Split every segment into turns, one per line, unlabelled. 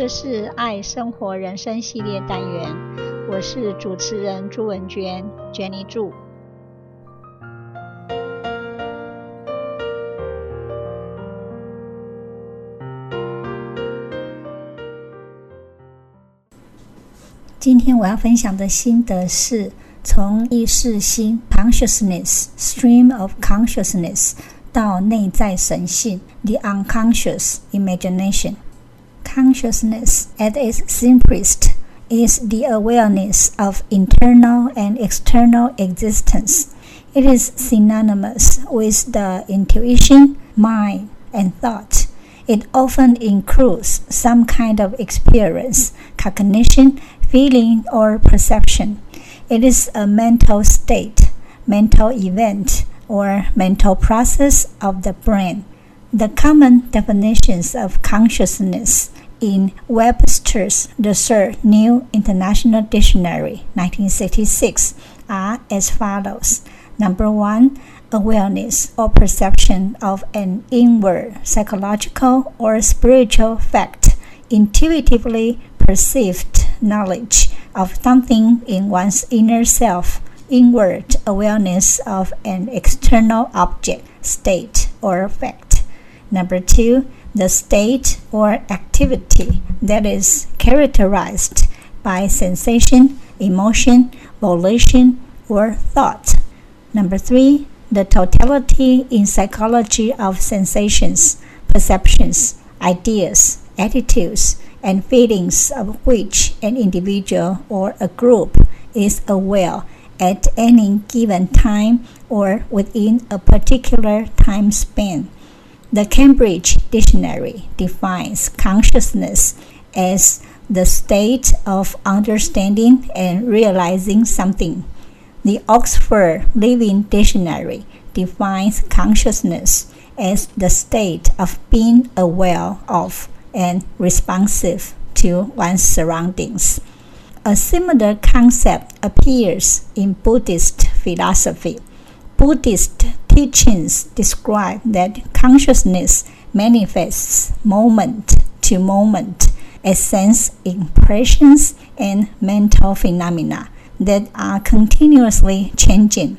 这是爱生活人生系列单元，我是主持人朱文娟，Jenny 祝。今天我要分享的心得是从意识心 （consciousness stream of consciousness） 到内在神性 （the unconscious imagination）。Consciousness, at its simplest, is the awareness of internal and external existence. It is synonymous with the intuition, mind, and thought. It often includes some kind of experience, cognition, feeling, or perception. It is a mental state, mental event, or mental process of the brain. The common definitions of consciousness in Webster's The Third New International Dictionary, 1966, are as follows. Number one, awareness or perception of an inward psychological or spiritual fact, intuitively perceived knowledge of something in one's inner self, inward awareness of an external object, state, or fact. Number two, the state or activity that is characterized by sensation, emotion, volition, or thought. Number three, the totality in psychology of sensations, perceptions, ideas, attitudes, and feelings of which an individual or a group is aware at any given time or within a particular time span. The Cambridge Dictionary defines consciousness as the state of understanding and realizing something. The Oxford Living Dictionary defines consciousness as the state of being aware of and responsive to one's surroundings. A similar concept appears in Buddhist philosophy. Buddhist teachings describe that consciousness manifests moment to moment as sense impressions and mental phenomena that are continuously changing.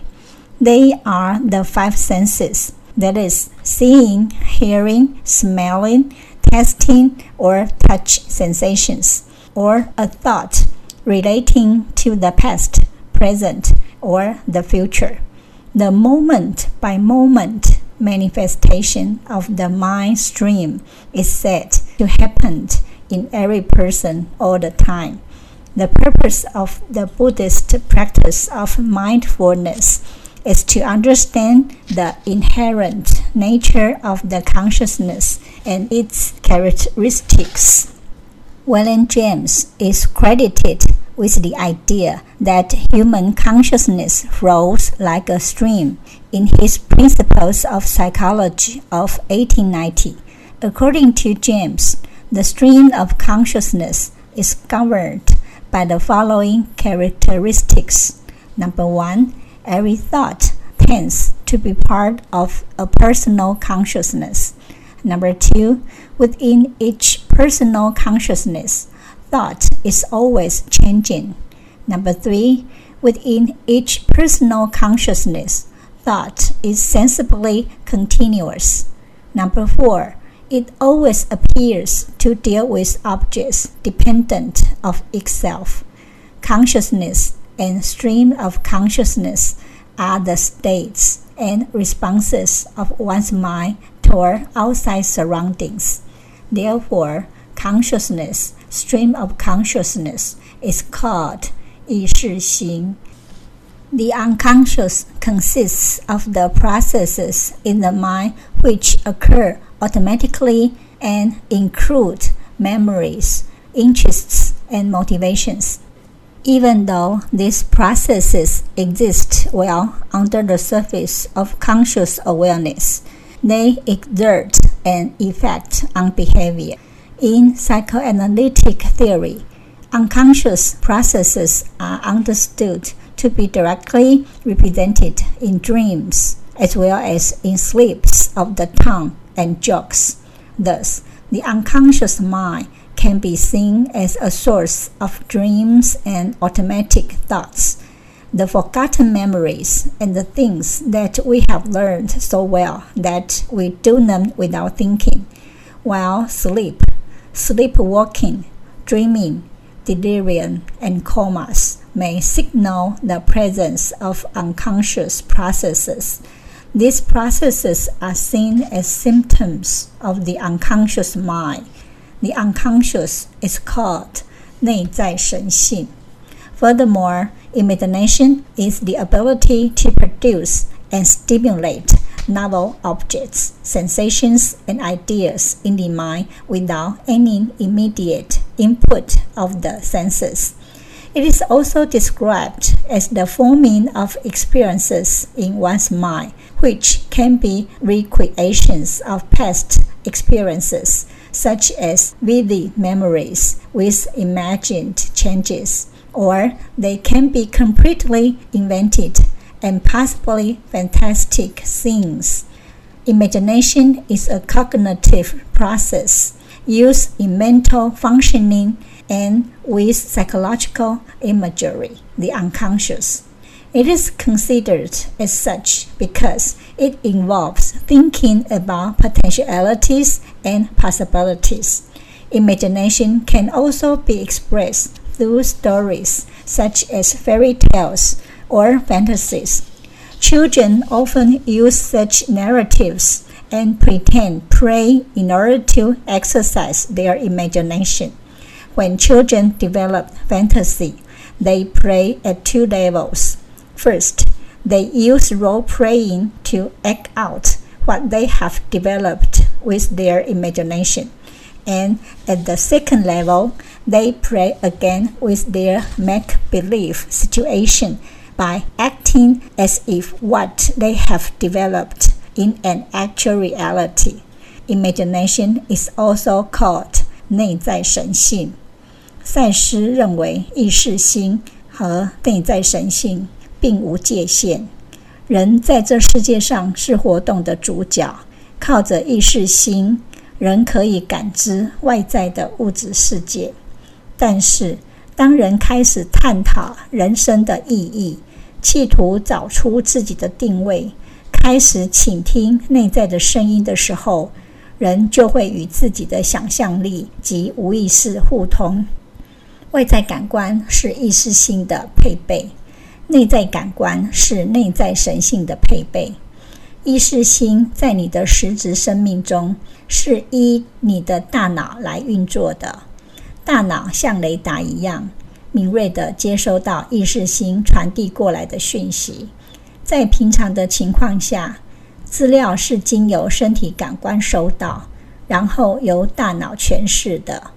They are the five senses that is, seeing, hearing, smelling, tasting, or touch sensations, or a thought relating to the past, present, or the future. The moment by moment manifestation of the mind stream is said to happen in every person all the time. The purpose of the Buddhist practice of mindfulness is to understand the inherent nature of the consciousness and its characteristics. William James is credited with the idea that human consciousness flows like a stream in his Principles of Psychology of 1890. According to James, the stream of consciousness is governed by the following characteristics. Number one, every thought tends to be part of a personal consciousness. Number two, within each personal consciousness, thought is always changing. Number three, within each personal consciousness, thought is sensibly continuous. Number four, it always appears to deal with objects dependent of itself. Consciousness and stream of consciousness are the states and responses of one's mind toward outside surroundings. Therefore, consciousness, stream of consciousness is called 意识心. The unconscious consists of the processes in the mind which occur automatically and include memories, interests, and motivations. Even though these processes exist well under the surface of conscious awareness, they exert an effect on behavior. In psychoanalytic theory, unconscious processes are understood to be directly represented in dreams as well as in slips of the tongue and jokes. Thus, the unconscious mind can be seen as a source of dreams and automatic thoughts, the forgotten memories, and the things that we have learned so well that we do them without thinking, while sleep, sleepwalking, dreaming, delirium, and comas may signal the presence of unconscious processes. These processes are seen as symptoms of the unconscious mind. The unconscious is called 内在神性. Furthermore, imagination is the ability to produce and stimulate novel objects, sensations, and ideas in the mind without any immediate input of the senses. It is also described as the forming of experiences in one's mind, which can be recreations of past experiences, such as vivid memories with imagined changes, or they can be completely invented and possibly fantastic things. Imagination is a cognitive process used in mental functioning and with psychological imagery, the unconscious. It is considered as such because it involves thinking about potentialities and possibilities. Imagination can also be expressed through stories such as fairy tales or fantasies. Children often use such narratives and pretend play in order to exercise their imagination. When children develop fantasy, they play at two levels. First, they use role playing to act out what they have developed with their imagination. And at the second level, they play again with their make believe situation by acting as if what they have developed in an actual reality. Imagination is also called 内在神性。赛斯认为，意识心和内在神性并无界限。人在这世界上是活动的主角，靠着意识心，人可以感知外在的物质世界。但是，当人开始探讨人生的意义，企图找出自己的定位，开始倾听内在的声音的时候，人就会与自己的想象力及无意识互通。外在感官是意识性的配备，内在感官是内在神性的配备。意识心在你的实质生命中是依你的大脑来运作的，大脑像雷达一样敏锐地接收到意识心传递过来的讯息。在平常的情况下，资料是经由身体感官收到，然后由大脑诠释的。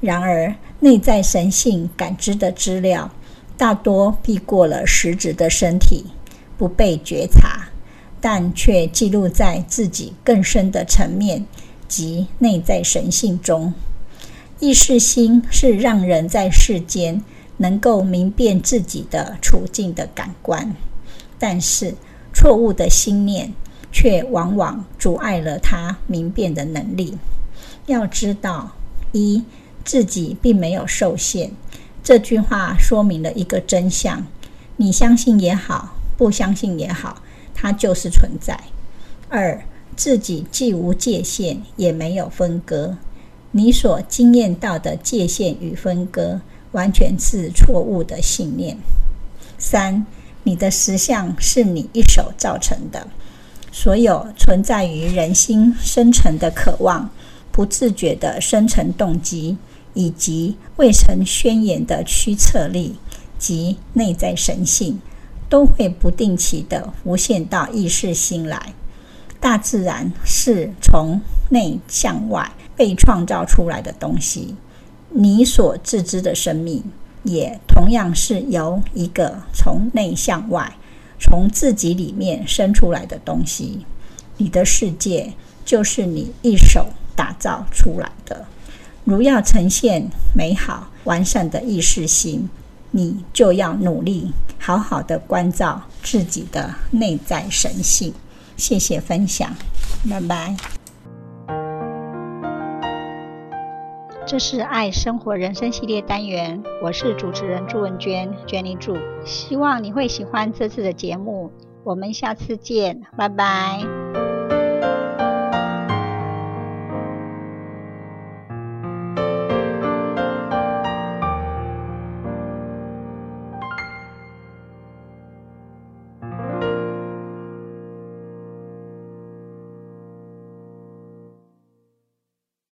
然而，内在神性感知的资料大多避过了实质的身体，不被觉察，但却记录在自己更深的层面及内在神性中。意识心是让人在世间能够明辨自己的处境的感官，但是错误的心念却往往阻碍了他明辨的能力。要知道，一。自己并没有受限，这句话说明了一个真相：你相信也好，不相信也好，它就是存在。二，自己既无界限，也没有分割。你所经验到的界限与分割，完全是错误的信念。三，你的实相是你一手造成的，所有存在于人心深层的渴望，不自觉的深层动机。以及未曾宣言的驱策力及内在神性，都会不定期地浮现到意识心来。大自然是从内向外被创造出来的东西，你所自知的生命也同样是由一个从内向外、从自己里面生出来的东西。你的世界就是你一手打造出来的。如要呈现美好完善的意识心，你就要努力好好的关照自己的内在神性。谢谢分享，拜拜。这是爱生活人生系列单元，我是主持人朱文娟娟妮朱。希望你会喜欢这次的节目，我们下次见，拜拜。